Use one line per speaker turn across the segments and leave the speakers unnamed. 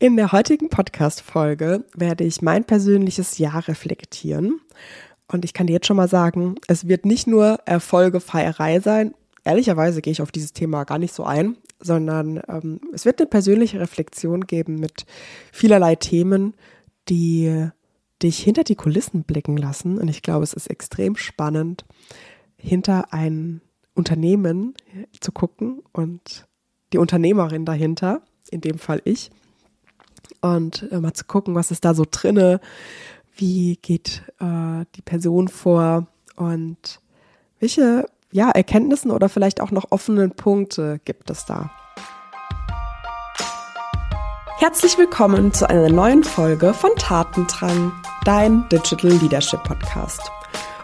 In der heutigen Podcast-Folge werde ich mein persönliches Jahr reflektieren. Und ich kann dir jetzt schon mal sagen, es wird nicht nur Erfolgefeierei sein. Ehrlicherweise gehe ich auf dieses Thema gar nicht so ein, sondern ähm, es wird eine persönliche Reflexion geben mit vielerlei Themen, die dich hinter die Kulissen blicken lassen. Und ich glaube, es ist extrem spannend, hinter ein Unternehmen zu gucken und die Unternehmerin dahinter, in dem Fall ich, und äh, mal zu gucken, was ist da so drinne, wie geht äh, die Person vor und welche ja, Erkenntnissen oder vielleicht auch noch offenen Punkte gibt es da. Herzlich willkommen zu einer neuen Folge von Tatendrang, dein Digital Leadership Podcast.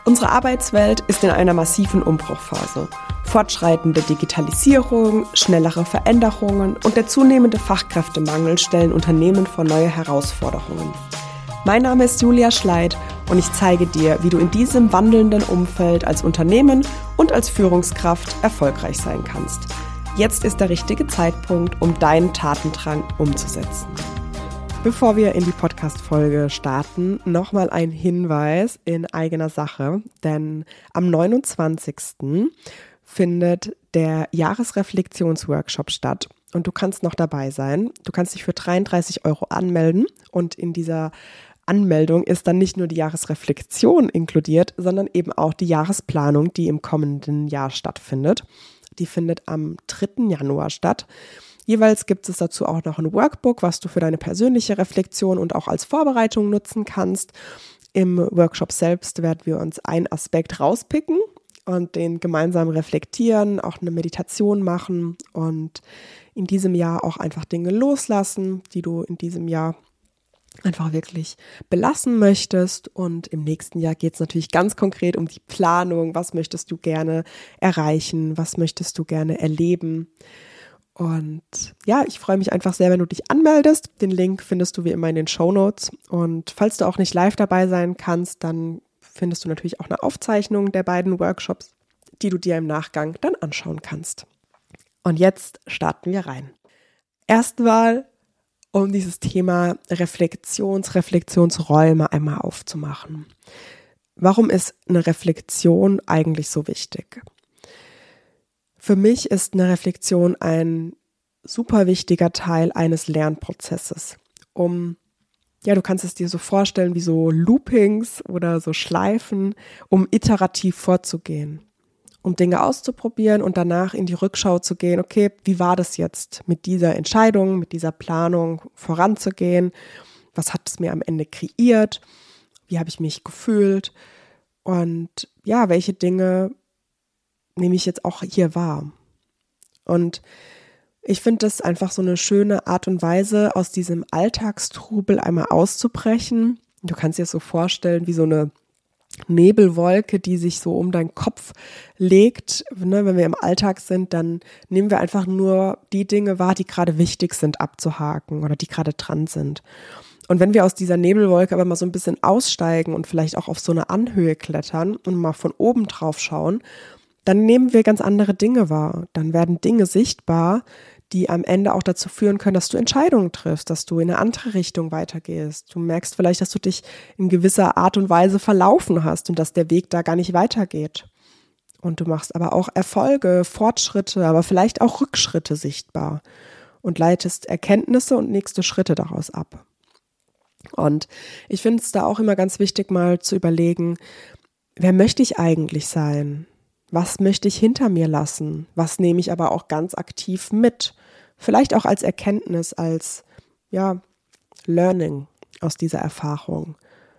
Unsere Arbeitswelt ist in einer massiven Umbruchphase. Fortschreitende Digitalisierung, schnellere Veränderungen und der zunehmende Fachkräftemangel stellen Unternehmen vor neue Herausforderungen. Mein Name ist Julia Schleid und ich zeige dir, wie du in diesem wandelnden Umfeld als Unternehmen und als Führungskraft erfolgreich sein kannst. Jetzt ist der richtige Zeitpunkt, um deinen Tatendrang umzusetzen. Bevor wir in die Podcast-Folge starten, nochmal ein Hinweis in eigener Sache, denn am 29 findet der Jahresreflexionsworkshop statt und du kannst noch dabei sein. Du kannst dich für 33 Euro anmelden und in dieser Anmeldung ist dann nicht nur die Jahresreflexion inkludiert, sondern eben auch die Jahresplanung, die im kommenden Jahr stattfindet. Die findet am 3. Januar statt. Jeweils gibt es dazu auch noch ein Workbook, was du für deine persönliche Reflexion und auch als Vorbereitung nutzen kannst. Im Workshop selbst werden wir uns einen Aspekt rauspicken und den gemeinsam reflektieren, auch eine Meditation machen und in diesem Jahr auch einfach Dinge loslassen, die du in diesem Jahr einfach wirklich belassen möchtest. Und im nächsten Jahr geht es natürlich ganz konkret um die Planung. Was möchtest du gerne erreichen? Was möchtest du gerne erleben? Und ja, ich freue mich einfach sehr, wenn du dich anmeldest. Den Link findest du wie immer in den Show Notes. Und falls du auch nicht live dabei sein kannst, dann findest du natürlich auch eine Aufzeichnung der beiden Workshops, die du dir im Nachgang dann anschauen kannst. Und jetzt starten wir rein. Erstmal, um dieses Thema Reflexions, Reflexionsräume einmal aufzumachen. Warum ist eine Reflexion eigentlich so wichtig? Für mich ist eine Reflexion ein super wichtiger Teil eines Lernprozesses, um ja, du kannst es dir so vorstellen wie so Loopings oder so Schleifen, um iterativ vorzugehen, um Dinge auszuprobieren und danach in die Rückschau zu gehen, okay, wie war das jetzt mit dieser Entscheidung, mit dieser Planung voranzugehen? Was hat es mir am Ende kreiert? Wie habe ich mich gefühlt? Und ja, welche Dinge nehme ich jetzt auch hier wahr? Und ich finde das einfach so eine schöne Art und Weise, aus diesem Alltagstrubel einmal auszubrechen. Du kannst dir das so vorstellen, wie so eine Nebelwolke, die sich so um deinen Kopf legt. Ne, wenn wir im Alltag sind, dann nehmen wir einfach nur die Dinge wahr, die gerade wichtig sind abzuhaken oder die gerade dran sind. Und wenn wir aus dieser Nebelwolke aber mal so ein bisschen aussteigen und vielleicht auch auf so eine Anhöhe klettern und mal von oben drauf schauen, dann nehmen wir ganz andere Dinge wahr. Dann werden Dinge sichtbar, die am Ende auch dazu führen können, dass du Entscheidungen triffst, dass du in eine andere Richtung weitergehst. Du merkst vielleicht, dass du dich in gewisser Art und Weise verlaufen hast und dass der Weg da gar nicht weitergeht. Und du machst aber auch Erfolge, Fortschritte, aber vielleicht auch Rückschritte sichtbar und leitest Erkenntnisse und nächste Schritte daraus ab. Und ich finde es da auch immer ganz wichtig, mal zu überlegen, wer möchte ich eigentlich sein? Was möchte ich hinter mir lassen? Was nehme ich aber auch ganz aktiv mit? Vielleicht auch als Erkenntnis, als ja, Learning aus dieser Erfahrung.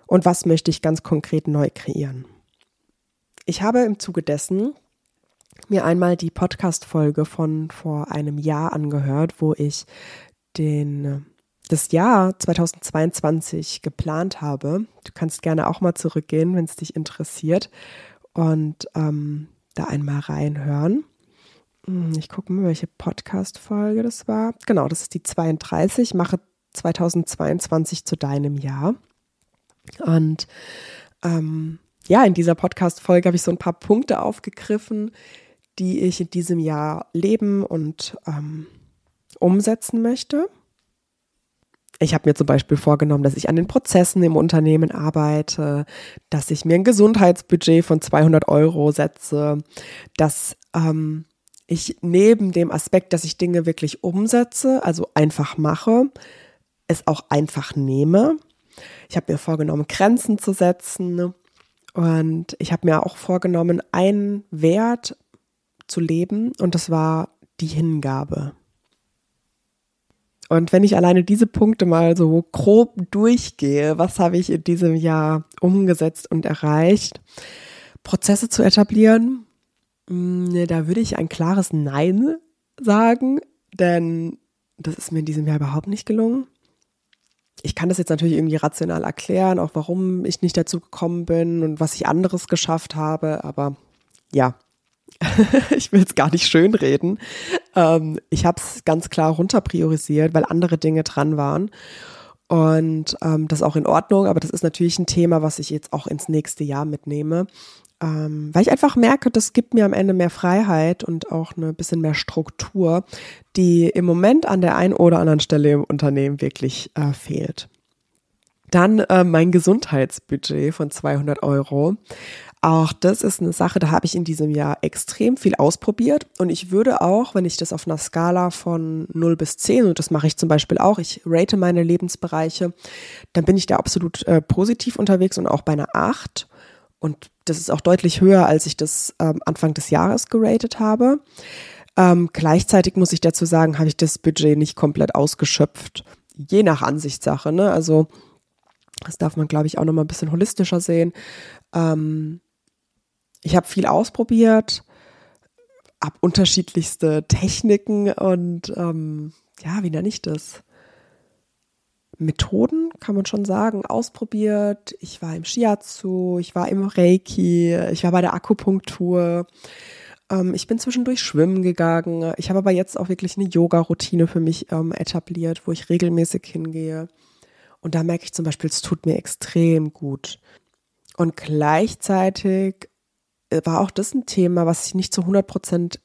Und was möchte ich ganz konkret neu kreieren? Ich habe im Zuge dessen mir einmal die Podcast-Folge von vor einem Jahr angehört, wo ich den, das Jahr 2022 geplant habe. Du kannst gerne auch mal zurückgehen, wenn es dich interessiert. Und ähm, da einmal reinhören. Hm, ich gucke mal, welche Podcast-Folge das war. Genau, das ist die 32. Mache 2022 zu deinem Jahr. Und ähm, ja, in dieser Podcast-Folge habe ich so ein paar Punkte aufgegriffen, die ich in diesem Jahr leben und ähm, umsetzen möchte. Ich habe mir zum Beispiel vorgenommen, dass ich an den Prozessen im Unternehmen arbeite, dass ich mir ein Gesundheitsbudget von 200 Euro setze, dass ähm, ich neben dem Aspekt, dass ich Dinge wirklich umsetze, also einfach mache, es auch einfach nehme. Ich habe mir vorgenommen, Grenzen zu setzen und ich habe mir auch vorgenommen, einen Wert zu leben und das war die Hingabe. Und wenn ich alleine diese Punkte mal so grob durchgehe, was habe ich in diesem Jahr umgesetzt und erreicht? Prozesse zu etablieren, mm, da würde ich ein klares Nein sagen, denn das ist mir in diesem Jahr überhaupt nicht gelungen. Ich kann das jetzt natürlich irgendwie rational erklären, auch warum ich nicht dazu gekommen bin und was ich anderes geschafft habe, aber ja, ich will es gar nicht schönreden. Ähm, ich habe es ganz klar runterpriorisiert, weil andere Dinge dran waren. Und ähm, das ist auch in Ordnung, aber das ist natürlich ein Thema, was ich jetzt auch ins nächste Jahr mitnehme. Ähm, weil ich einfach merke, das gibt mir am Ende mehr Freiheit und auch ein bisschen mehr Struktur, die im Moment an der einen oder anderen Stelle im Unternehmen wirklich äh, fehlt. Dann äh, mein Gesundheitsbudget von 200 Euro. Auch das ist eine Sache, da habe ich in diesem Jahr extrem viel ausprobiert. Und ich würde auch, wenn ich das auf einer Skala von 0 bis 10, und das mache ich zum Beispiel auch, ich rate meine Lebensbereiche, dann bin ich da absolut äh, positiv unterwegs und auch bei einer 8. Und das ist auch deutlich höher, als ich das ähm, Anfang des Jahres geratet habe. Ähm, gleichzeitig muss ich dazu sagen, habe ich das Budget nicht komplett ausgeschöpft. Je nach Ansichtssache. Ne? Also das darf man, glaube ich, auch noch mal ein bisschen holistischer sehen. Ähm, ich habe viel ausprobiert, habe unterschiedlichste Techniken und ähm, ja, wie nenne ich das? Methoden, kann man schon sagen, ausprobiert. Ich war im Shiatsu, ich war im Reiki, ich war bei der Akupunktur. Ähm, ich bin zwischendurch schwimmen gegangen. Ich habe aber jetzt auch wirklich eine Yoga-Routine für mich ähm, etabliert, wo ich regelmäßig hingehe. Und da merke ich zum Beispiel, es tut mir extrem gut. Und gleichzeitig war auch das ein Thema, was ich nicht zu 100 Prozent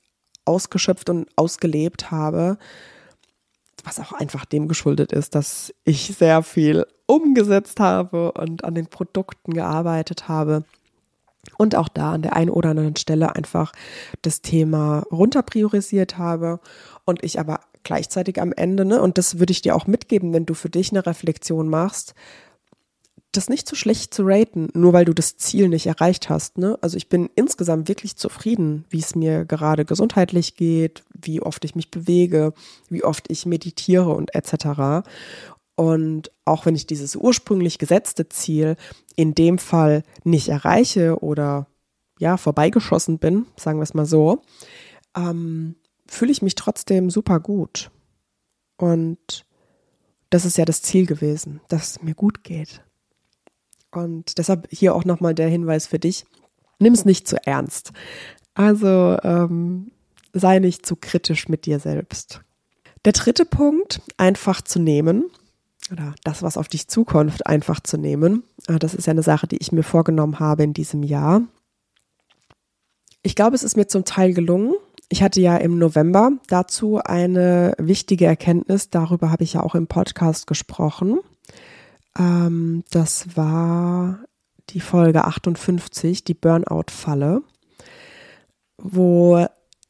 ausgeschöpft und ausgelebt habe, was auch einfach dem geschuldet ist, dass ich sehr viel umgesetzt habe und an den Produkten gearbeitet habe. Und auch da an der einen oder anderen Stelle einfach das Thema runterpriorisiert habe und ich aber gleichzeitig am Ende, ne, und das würde ich dir auch mitgeben, wenn du für dich eine Reflexion machst, das nicht zu schlecht zu raten, nur weil du das Ziel nicht erreicht hast. Ne? Also ich bin insgesamt wirklich zufrieden, wie es mir gerade gesundheitlich geht, wie oft ich mich bewege, wie oft ich meditiere und etc. Und auch wenn ich dieses ursprünglich gesetzte Ziel in dem Fall nicht erreiche oder ja, vorbeigeschossen bin, sagen wir es mal so, ähm, fühle ich mich trotzdem super gut. Und das ist ja das Ziel gewesen, dass es mir gut geht. Und deshalb hier auch nochmal der Hinweis für dich. Nimm es nicht zu ernst. Also ähm, sei nicht zu kritisch mit dir selbst. Der dritte Punkt, einfach zu nehmen oder das, was auf dich zukommt, einfach zu nehmen. Ah, das ist ja eine Sache, die ich mir vorgenommen habe in diesem Jahr. Ich glaube, es ist mir zum Teil gelungen. Ich hatte ja im November dazu eine wichtige Erkenntnis. Darüber habe ich ja auch im Podcast gesprochen. Ähm, das war die Folge 58, die Burnout-Falle, wo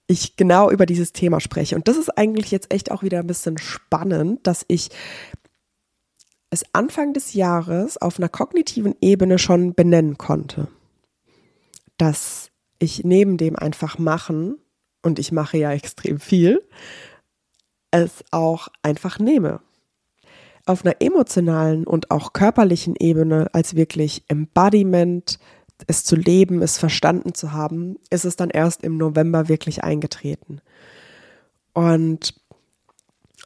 ich genau über dieses Thema spreche. Und das ist eigentlich jetzt echt auch wieder ein bisschen spannend, dass ich es Anfang des Jahres auf einer kognitiven Ebene schon benennen konnte. Dass ich neben dem einfach machen, und ich mache ja extrem viel, es auch einfach nehme auf einer emotionalen und auch körperlichen Ebene als wirklich Embodiment, es zu leben, es verstanden zu haben, ist es dann erst im November wirklich eingetreten. Und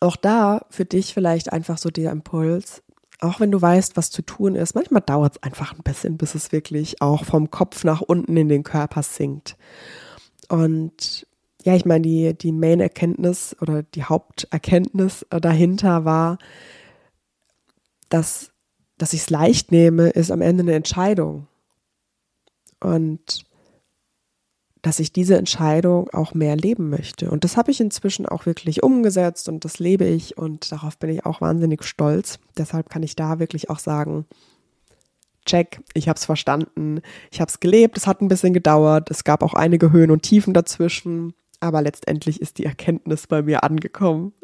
auch da für dich vielleicht einfach so der Impuls, auch wenn du weißt, was zu tun ist, manchmal dauert es einfach ein bisschen, bis es wirklich auch vom Kopf nach unten in den Körper sinkt. Und ja, ich meine, die, die Main-Erkenntnis oder die Haupterkenntnis dahinter war, dass, dass ich es leicht nehme, ist am Ende eine Entscheidung. Und dass ich diese Entscheidung auch mehr leben möchte. Und das habe ich inzwischen auch wirklich umgesetzt und das lebe ich und darauf bin ich auch wahnsinnig stolz. Deshalb kann ich da wirklich auch sagen, check, ich habe es verstanden, ich habe es gelebt, es hat ein bisschen gedauert, es gab auch einige Höhen und Tiefen dazwischen, aber letztendlich ist die Erkenntnis bei mir angekommen.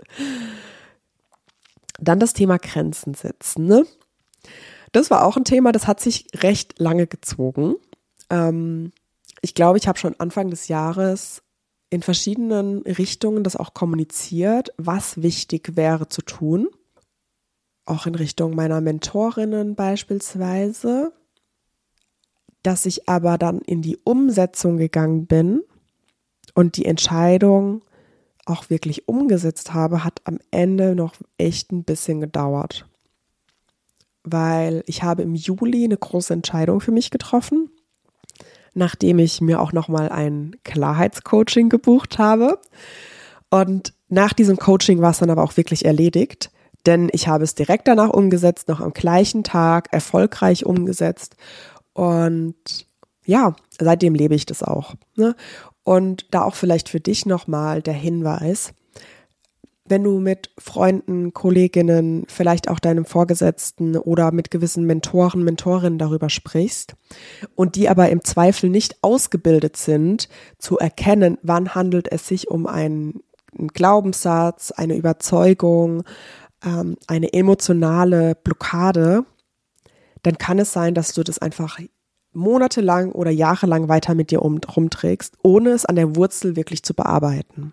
Dann das Thema Grenzen setzen. Ne? Das war auch ein Thema, das hat sich recht lange gezogen. Ähm, ich glaube, ich habe schon Anfang des Jahres in verschiedenen Richtungen das auch kommuniziert, was wichtig wäre zu tun. Auch in Richtung meiner Mentorinnen beispielsweise. Dass ich aber dann in die Umsetzung gegangen bin und die Entscheidung auch wirklich umgesetzt habe, hat am Ende noch echt ein bisschen gedauert. Weil ich habe im Juli eine große Entscheidung für mich getroffen nachdem ich mir auch nochmal ein Klarheitscoaching gebucht habe. Und nach diesem Coaching war es dann aber auch wirklich erledigt, denn ich habe es direkt danach umgesetzt, noch am gleichen Tag, erfolgreich umgesetzt. Und ja, seitdem lebe ich das auch. Ne? Und da auch vielleicht für dich nochmal der Hinweis, wenn du mit Freunden, Kolleginnen, vielleicht auch deinem Vorgesetzten oder mit gewissen Mentoren, Mentorinnen darüber sprichst und die aber im Zweifel nicht ausgebildet sind, zu erkennen, wann handelt es sich um einen, Glaubenssatz, eine Überzeugung, ähm, eine emotionale Blockade, dann kann es sein, dass du das einfach monatelang oder jahrelang weiter mit dir um, rumträgst, ohne es an der Wurzel wirklich zu bearbeiten.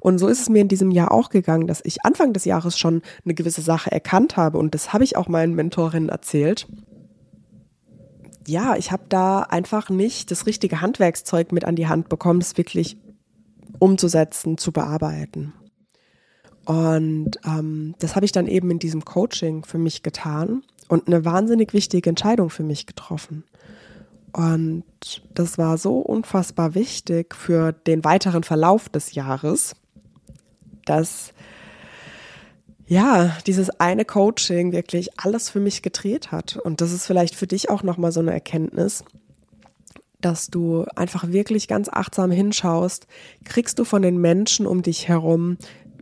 Und so ist es mir in diesem Jahr auch gegangen, dass ich Anfang des Jahres schon eine gewisse Sache erkannt habe und das habe ich auch meinen Mentorinnen erzählt. Ja, ich habe da einfach nicht das richtige Handwerkszeug mit an die Hand bekommen, es wirklich umzusetzen, zu bearbeiten. Und ähm, das habe ich dann eben in diesem Coaching für mich getan und eine wahnsinnig wichtige Entscheidung für mich getroffen. Und das war so unfassbar wichtig für den weiteren Verlauf des Jahres, dass ja, dieses eine Coaching wirklich alles für mich gedreht hat. Und das ist vielleicht für dich auch nochmal so eine Erkenntnis, dass du einfach wirklich ganz achtsam hinschaust, kriegst du von den Menschen um dich herum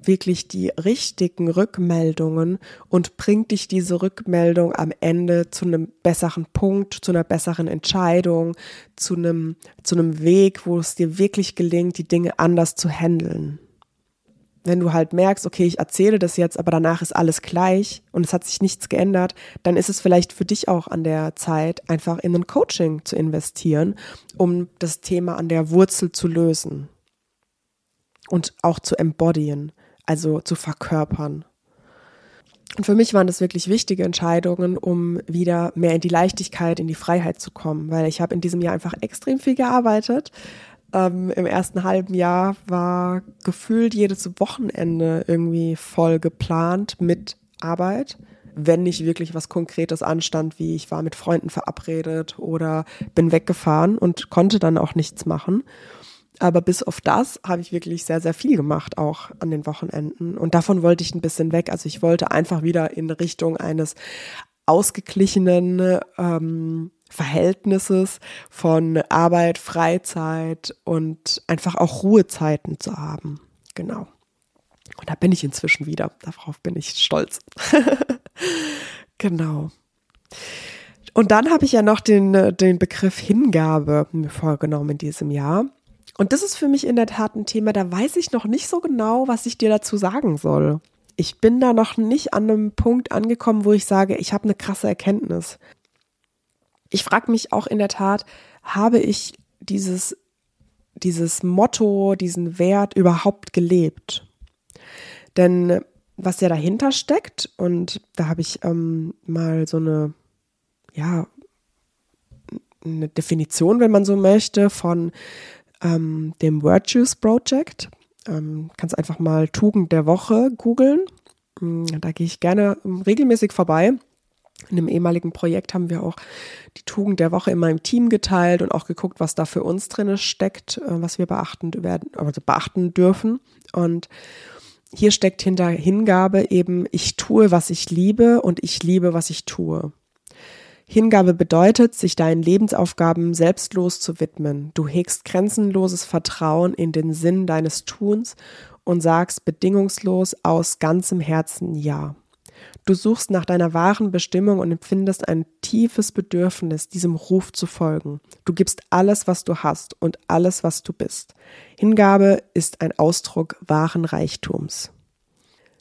wirklich die richtigen Rückmeldungen und bringt dich diese Rückmeldung am Ende zu einem besseren Punkt, zu einer besseren Entscheidung, zu einem, zu einem Weg, wo es dir wirklich gelingt, die Dinge anders zu handeln. Wenn du halt merkst, okay, ich erzähle das jetzt, aber danach ist alles gleich und es hat sich nichts geändert, dann ist es vielleicht für dich auch an der Zeit, einfach in ein Coaching zu investieren, um das Thema an der Wurzel zu lösen und auch zu embodyen also zu verkörpern. Und für mich waren das wirklich wichtige Entscheidungen, um wieder mehr in die Leichtigkeit, in die Freiheit zu kommen, weil ich habe in diesem Jahr einfach extrem viel gearbeitet. Ähm, Im ersten halben Jahr war gefühlt jedes Wochenende irgendwie voll geplant mit Arbeit, wenn nicht wirklich was Konkretes anstand, wie ich war mit Freunden verabredet oder bin weggefahren und konnte dann auch nichts machen. Aber bis auf das habe ich wirklich sehr, sehr viel gemacht, auch an den Wochenenden. Und davon wollte ich ein bisschen weg. Also ich wollte einfach wieder in Richtung eines ausgeglichenen ähm, Verhältnisses von Arbeit, Freizeit und einfach auch Ruhezeiten zu haben. Genau. Und da bin ich inzwischen wieder. Darauf bin ich stolz. genau. Und dann habe ich ja noch den, den Begriff Hingabe mir vorgenommen in diesem Jahr. Und das ist für mich in der Tat ein Thema, da weiß ich noch nicht so genau, was ich dir dazu sagen soll. Ich bin da noch nicht an einem Punkt angekommen, wo ich sage, ich habe eine krasse Erkenntnis. Ich frage mich auch in der Tat, habe ich dieses, dieses Motto, diesen Wert überhaupt gelebt? Denn was ja dahinter steckt, und da habe ich ähm, mal so eine, ja, eine Definition, wenn man so möchte, von ähm, dem Virtues Project. Ähm, kannst einfach mal Tugend der Woche googeln. Mm, da gehe ich gerne ähm, regelmäßig vorbei. In einem ehemaligen Projekt haben wir auch die Tugend der Woche in meinem Team geteilt und auch geguckt, was da für uns drin steckt, äh, was wir beachten werden, also beachten dürfen. Und hier steckt hinter Hingabe eben, ich tue, was ich liebe und ich liebe, was ich tue. Hingabe bedeutet, sich deinen Lebensaufgaben selbstlos zu widmen. Du hegst grenzenloses Vertrauen in den Sinn deines Tuns und sagst bedingungslos aus ganzem Herzen Ja. Du suchst nach deiner wahren Bestimmung und empfindest ein tiefes Bedürfnis, diesem Ruf zu folgen. Du gibst alles, was du hast und alles, was du bist. Hingabe ist ein Ausdruck wahren Reichtums.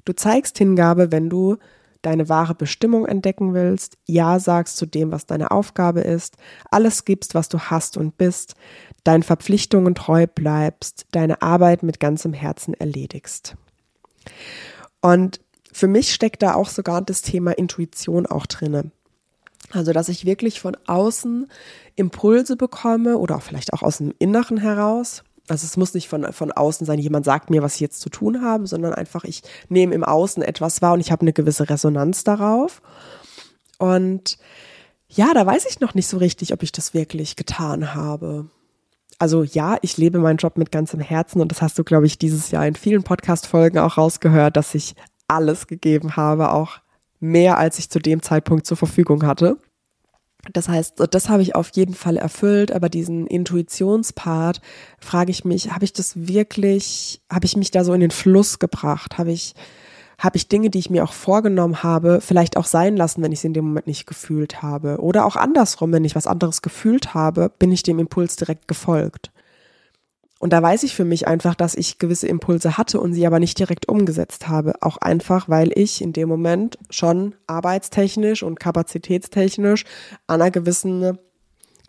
Du zeigst Hingabe, wenn du deine wahre Bestimmung entdecken willst, Ja sagst zu dem, was deine Aufgabe ist, alles gibst, was du hast und bist, deinen Verpflichtungen treu bleibst, deine Arbeit mit ganzem Herzen erledigst. Und für mich steckt da auch sogar das Thema Intuition auch drinne. Also, dass ich wirklich von außen Impulse bekomme oder auch vielleicht auch aus dem Inneren heraus, also es muss nicht von, von außen sein, jemand sagt mir, was ich jetzt zu tun habe, sondern einfach, ich nehme im Außen etwas wahr und ich habe eine gewisse Resonanz darauf. Und ja, da weiß ich noch nicht so richtig, ob ich das wirklich getan habe. Also ja, ich lebe meinen Job mit ganzem Herzen und das hast du, glaube ich, dieses Jahr in vielen Podcast-Folgen auch rausgehört, dass ich alles gegeben habe, auch mehr als ich zu dem Zeitpunkt zur Verfügung hatte. Das heißt, das habe ich auf jeden Fall erfüllt, aber diesen Intuitionspart frage ich mich, habe ich das wirklich, habe ich mich da so in den Fluss gebracht? Habe ich, habe ich Dinge, die ich mir auch vorgenommen habe, vielleicht auch sein lassen, wenn ich sie in dem Moment nicht gefühlt habe? Oder auch andersrum, wenn ich was anderes gefühlt habe, bin ich dem Impuls direkt gefolgt? Und da weiß ich für mich einfach, dass ich gewisse Impulse hatte und sie aber nicht direkt umgesetzt habe. Auch einfach, weil ich in dem Moment schon arbeitstechnisch und kapazitätstechnisch an einer gewissen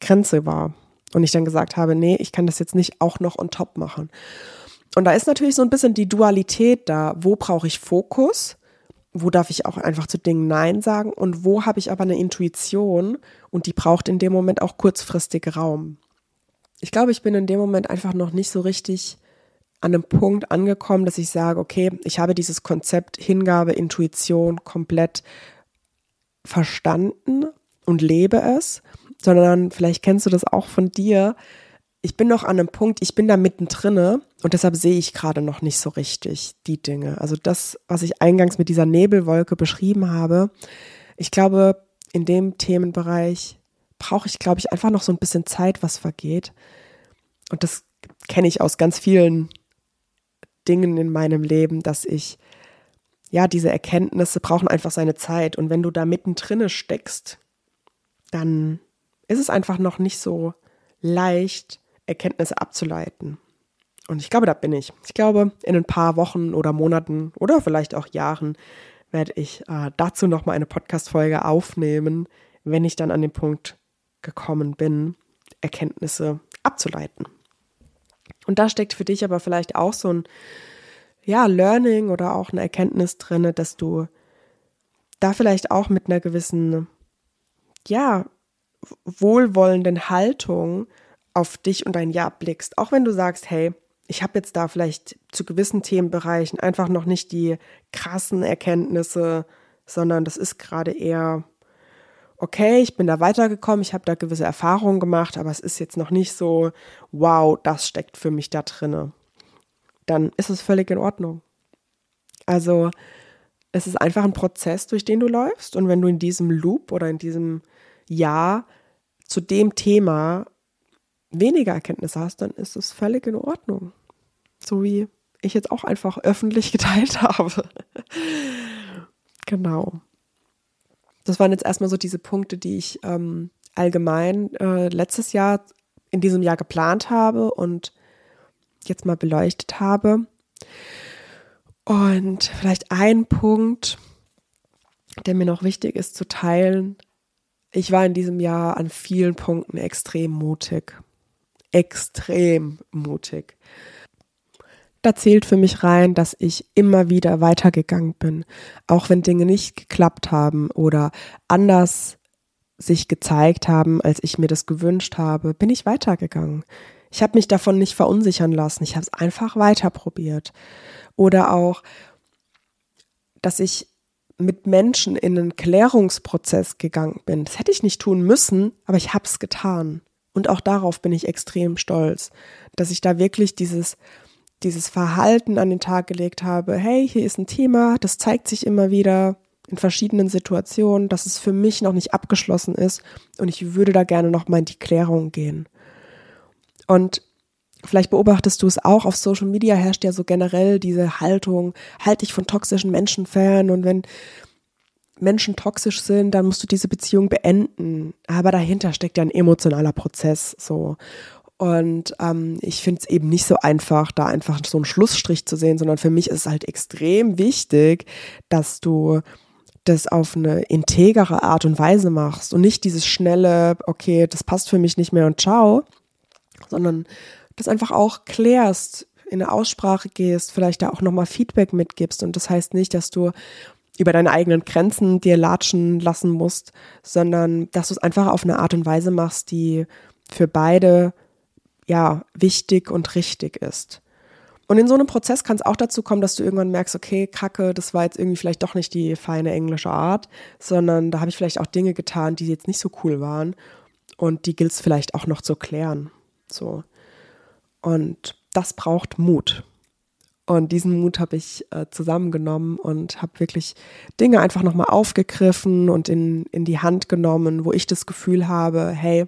Grenze war. Und ich dann gesagt habe, nee, ich kann das jetzt nicht auch noch on top machen. Und da ist natürlich so ein bisschen die Dualität da. Wo brauche ich Fokus? Wo darf ich auch einfach zu Dingen Nein sagen? Und wo habe ich aber eine Intuition und die braucht in dem Moment auch kurzfristig Raum? Ich glaube, ich bin in dem Moment einfach noch nicht so richtig an einem Punkt angekommen, dass ich sage, okay, ich habe dieses Konzept Hingabe, Intuition komplett verstanden und lebe es, sondern vielleicht kennst du das auch von dir. Ich bin noch an einem Punkt, ich bin da mittendrin und deshalb sehe ich gerade noch nicht so richtig die Dinge. Also das, was ich eingangs mit dieser Nebelwolke beschrieben habe, ich glaube, in dem Themenbereich brauche ich, glaube ich, einfach noch so ein bisschen Zeit, was vergeht. Und das kenne ich aus ganz vielen Dingen in meinem Leben, dass ich, ja, diese Erkenntnisse brauchen einfach seine Zeit. Und wenn du da mittendrin steckst, dann ist es einfach noch nicht so leicht, Erkenntnisse abzuleiten. Und ich glaube, da bin ich. Ich glaube, in ein paar Wochen oder Monaten oder vielleicht auch Jahren werde ich äh, dazu nochmal eine Podcast-Folge aufnehmen, wenn ich dann an den Punkt gekommen bin, Erkenntnisse abzuleiten. Und da steckt für dich aber vielleicht auch so ein ja, Learning oder auch eine Erkenntnis drin, dass du da vielleicht auch mit einer gewissen, ja, wohlwollenden Haltung auf dich und dein Jahr blickst. Auch wenn du sagst, hey, ich habe jetzt da vielleicht zu gewissen Themenbereichen einfach noch nicht die krassen Erkenntnisse, sondern das ist gerade eher okay, ich bin da weitergekommen, ich habe da gewisse Erfahrungen gemacht, aber es ist jetzt noch nicht so, wow, das steckt für mich da drinne. Dann ist es völlig in Ordnung. Also es ist einfach ein Prozess, durch den du läufst und wenn du in diesem Loop oder in diesem Jahr zu dem Thema weniger Erkenntnisse hast, dann ist es völlig in Ordnung. So wie ich jetzt auch einfach öffentlich geteilt habe. genau das waren jetzt erstmal so diese Punkte, die ich ähm, allgemein äh, letztes Jahr in diesem Jahr geplant habe und jetzt mal beleuchtet habe. Und vielleicht ein Punkt, der mir noch wichtig ist zu teilen. Ich war in diesem Jahr an vielen Punkten extrem mutig. Extrem mutig. Da zählt für mich rein, dass ich immer wieder weitergegangen bin, auch wenn Dinge nicht geklappt haben oder anders sich gezeigt haben, als ich mir das gewünscht habe, bin ich weitergegangen. Ich habe mich davon nicht verunsichern lassen. Ich habe es einfach weiter probiert. Oder auch, dass ich mit Menschen in einen Klärungsprozess gegangen bin. Das hätte ich nicht tun müssen, aber ich habe es getan. Und auch darauf bin ich extrem stolz, dass ich da wirklich dieses dieses Verhalten an den Tag gelegt habe, hey, hier ist ein Thema, das zeigt sich immer wieder, in verschiedenen Situationen, dass es für mich noch nicht abgeschlossen ist und ich würde da gerne noch mal in die Klärung gehen. Und vielleicht beobachtest du es auch, auf Social Media herrscht ja so generell diese Haltung, halt dich von toxischen Menschen fern und wenn Menschen toxisch sind, dann musst du diese Beziehung beenden. Aber dahinter steckt ja ein emotionaler Prozess so. Und ähm, ich finde es eben nicht so einfach, da einfach so einen Schlussstrich zu sehen, sondern für mich ist es halt extrem wichtig, dass du das auf eine integere Art und Weise machst und nicht dieses schnelle, okay, das passt für mich nicht mehr und ciao, sondern das einfach auch klärst, in eine Aussprache gehst, vielleicht da auch nochmal Feedback mitgibst. Und das heißt nicht, dass du über deine eigenen Grenzen dir latschen lassen musst, sondern dass du es einfach auf eine Art und Weise machst, die für beide ja wichtig und richtig ist. Und in so einem Prozess kann es auch dazu kommen, dass du irgendwann merkst, okay, Kacke, das war jetzt irgendwie vielleicht doch nicht die feine englische Art, sondern da habe ich vielleicht auch Dinge getan, die jetzt nicht so cool waren und die gilt es vielleicht auch noch zu klären. So. Und das braucht Mut. Und diesen Mut habe ich äh, zusammengenommen und habe wirklich Dinge einfach nochmal aufgegriffen und in, in die Hand genommen, wo ich das Gefühl habe, hey,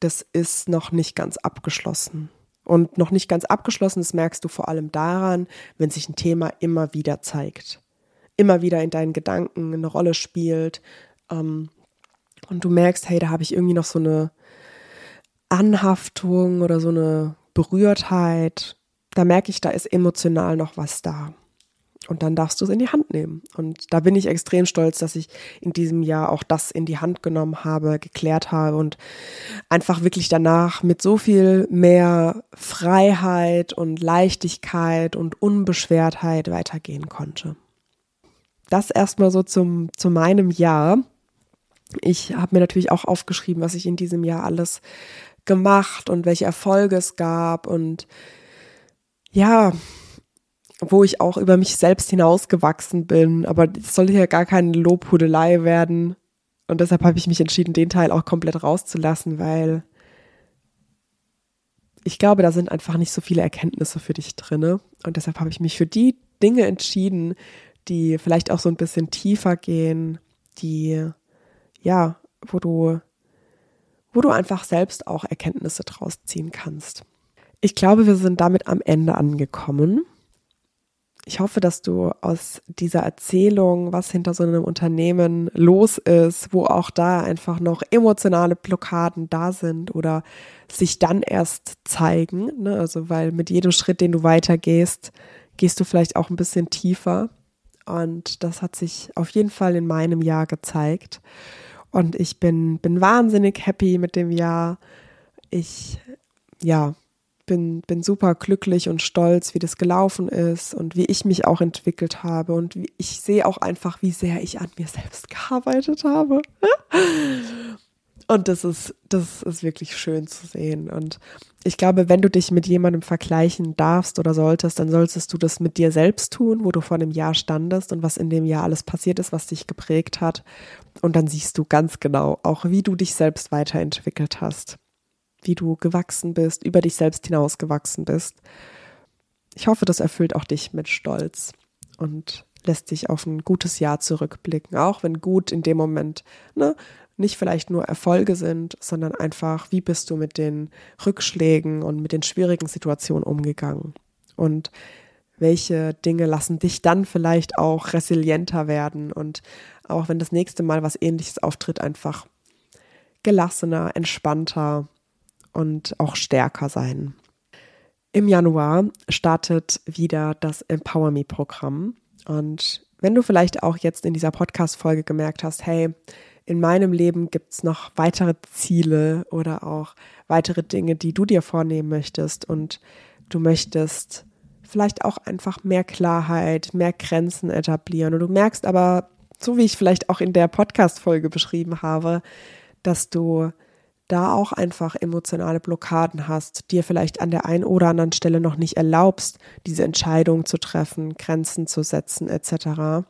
das ist noch nicht ganz abgeschlossen. Und noch nicht ganz abgeschlossen, das merkst du vor allem daran, wenn sich ein Thema immer wieder zeigt. Immer wieder in deinen Gedanken eine Rolle spielt. Ähm, und du merkst, hey, da habe ich irgendwie noch so eine Anhaftung oder so eine Berührtheit. Da merke ich, da ist emotional noch was da. Und dann darfst du es in die Hand nehmen. Und da bin ich extrem stolz, dass ich in diesem Jahr auch das in die Hand genommen habe, geklärt habe und einfach wirklich danach mit so viel mehr Freiheit und Leichtigkeit und Unbeschwertheit weitergehen konnte. Das erstmal so zum, zu meinem Jahr. Ich habe mir natürlich auch aufgeschrieben, was ich in diesem Jahr alles gemacht und welche Erfolge es gab und ja, wo ich auch über mich selbst hinausgewachsen bin. Aber es soll hier gar keine Lobhudelei werden. Und deshalb habe ich mich entschieden, den Teil auch komplett rauszulassen, weil ich glaube, da sind einfach nicht so viele Erkenntnisse für dich drin. Und deshalb habe ich mich für die Dinge entschieden, die vielleicht auch so ein bisschen tiefer gehen, die, ja, wo du, wo du einfach selbst auch Erkenntnisse draus ziehen kannst. Ich glaube, wir sind damit am Ende angekommen. Ich hoffe, dass du aus dieser Erzählung, was hinter so einem Unternehmen los ist, wo auch da einfach noch emotionale Blockaden da sind oder sich dann erst zeigen. Ne? Also, weil mit jedem Schritt, den du weitergehst, gehst du vielleicht auch ein bisschen tiefer. Und das hat sich auf jeden Fall in meinem Jahr gezeigt. Und ich bin, bin wahnsinnig happy mit dem Jahr. Ich, ja, bin, bin super glücklich und stolz, wie das gelaufen ist und wie ich mich auch entwickelt habe. Und wie, ich sehe auch einfach, wie sehr ich an mir selbst gearbeitet habe. Und das ist, das ist wirklich schön zu sehen. Und ich glaube, wenn du dich mit jemandem vergleichen darfst oder solltest, dann solltest du das mit dir selbst tun, wo du vor einem Jahr standest und was in dem Jahr alles passiert ist, was dich geprägt hat. Und dann siehst du ganz genau auch, wie du dich selbst weiterentwickelt hast wie du gewachsen bist, über dich selbst hinaus gewachsen bist. Ich hoffe, das erfüllt auch dich mit Stolz und lässt dich auf ein gutes Jahr zurückblicken, auch wenn gut in dem Moment ne, nicht vielleicht nur Erfolge sind, sondern einfach, wie bist du mit den Rückschlägen und mit den schwierigen Situationen umgegangen und welche Dinge lassen dich dann vielleicht auch resilienter werden und auch wenn das nächste Mal was ähnliches auftritt, einfach gelassener, entspannter und auch stärker sein. Im Januar startet wieder das Empower Me Programm und wenn du vielleicht auch jetzt in dieser Podcast-Folge gemerkt hast, hey, in meinem Leben gibt es noch weitere Ziele oder auch weitere Dinge, die du dir vornehmen möchtest und du möchtest vielleicht auch einfach mehr Klarheit, mehr Grenzen etablieren und du merkst aber, so wie ich vielleicht auch in der Podcast-Folge beschrieben habe, dass du da auch einfach emotionale Blockaden hast, dir vielleicht an der einen oder anderen Stelle noch nicht erlaubst, diese Entscheidung zu treffen, Grenzen zu setzen etc.,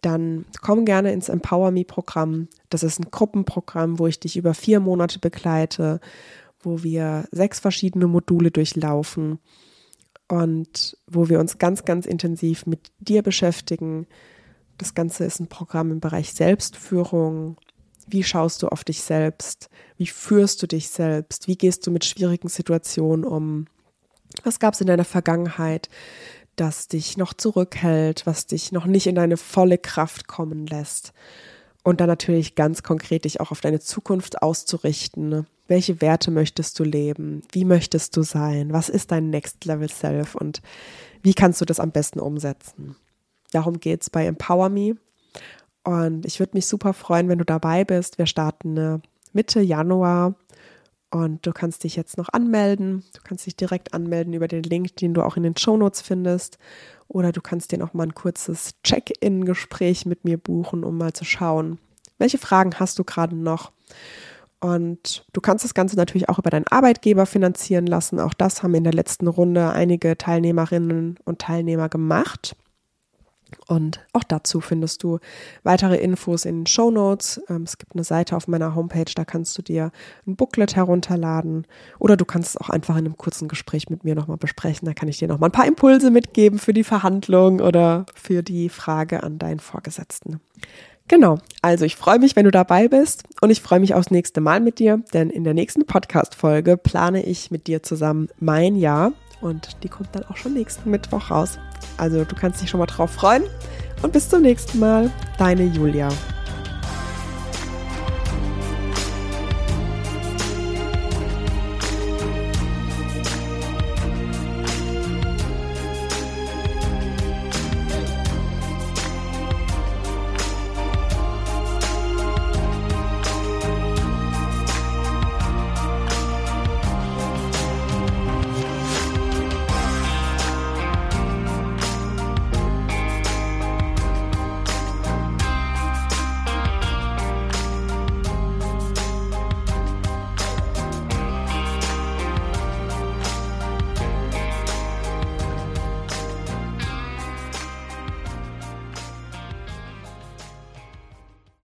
dann komm gerne ins Empower Me Programm. Das ist ein Gruppenprogramm, wo ich dich über vier Monate begleite, wo wir sechs verschiedene Module durchlaufen und wo wir uns ganz, ganz intensiv mit dir beschäftigen, Das Ganze ist ein Programm im Bereich Selbstführung. Wie schaust du auf dich selbst? Wie führst du dich selbst? Wie gehst du mit schwierigen Situationen um? Was gab es in deiner Vergangenheit, das dich noch zurückhält, was dich noch nicht in deine volle Kraft kommen lässt? Und dann natürlich ganz konkret dich auch auf deine Zukunft auszurichten. Welche Werte möchtest du leben? Wie möchtest du sein? Was ist dein Next Level Self? Und wie kannst du das am besten umsetzen? Darum geht es bei Empower Me. Und ich würde mich super freuen, wenn du dabei bist. Wir starten äh, Mitte Januar und du kannst dich jetzt noch anmelden. Du kannst dich direkt anmelden über den Link, den du auch in den Show Notes findest. Oder du kannst dir noch mal ein kurzes Check-in-Gespräch mit mir buchen, um mal zu schauen, welche Fragen hast du gerade noch. Und du kannst das Ganze natürlich auch über deinen Arbeitgeber finanzieren lassen. Auch das haben in der letzten Runde einige Teilnehmerinnen und Teilnehmer gemacht. Und auch dazu findest du weitere Infos in den Show Notes. Ähm, es gibt eine Seite auf meiner Homepage, da kannst du dir ein Booklet herunterladen oder du kannst es auch einfach in einem kurzen Gespräch mit mir nochmal besprechen. Da kann ich dir nochmal ein paar Impulse mitgeben für die Verhandlung oder für die Frage an deinen Vorgesetzten. Genau, also ich freue mich, wenn du dabei bist und ich freue mich aufs nächste Mal mit dir, denn in der nächsten Podcast-Folge plane ich mit dir zusammen mein Jahr und die kommt dann auch schon nächsten Mittwoch raus. Also du kannst dich schon mal drauf freuen und bis zum nächsten Mal. Deine Julia.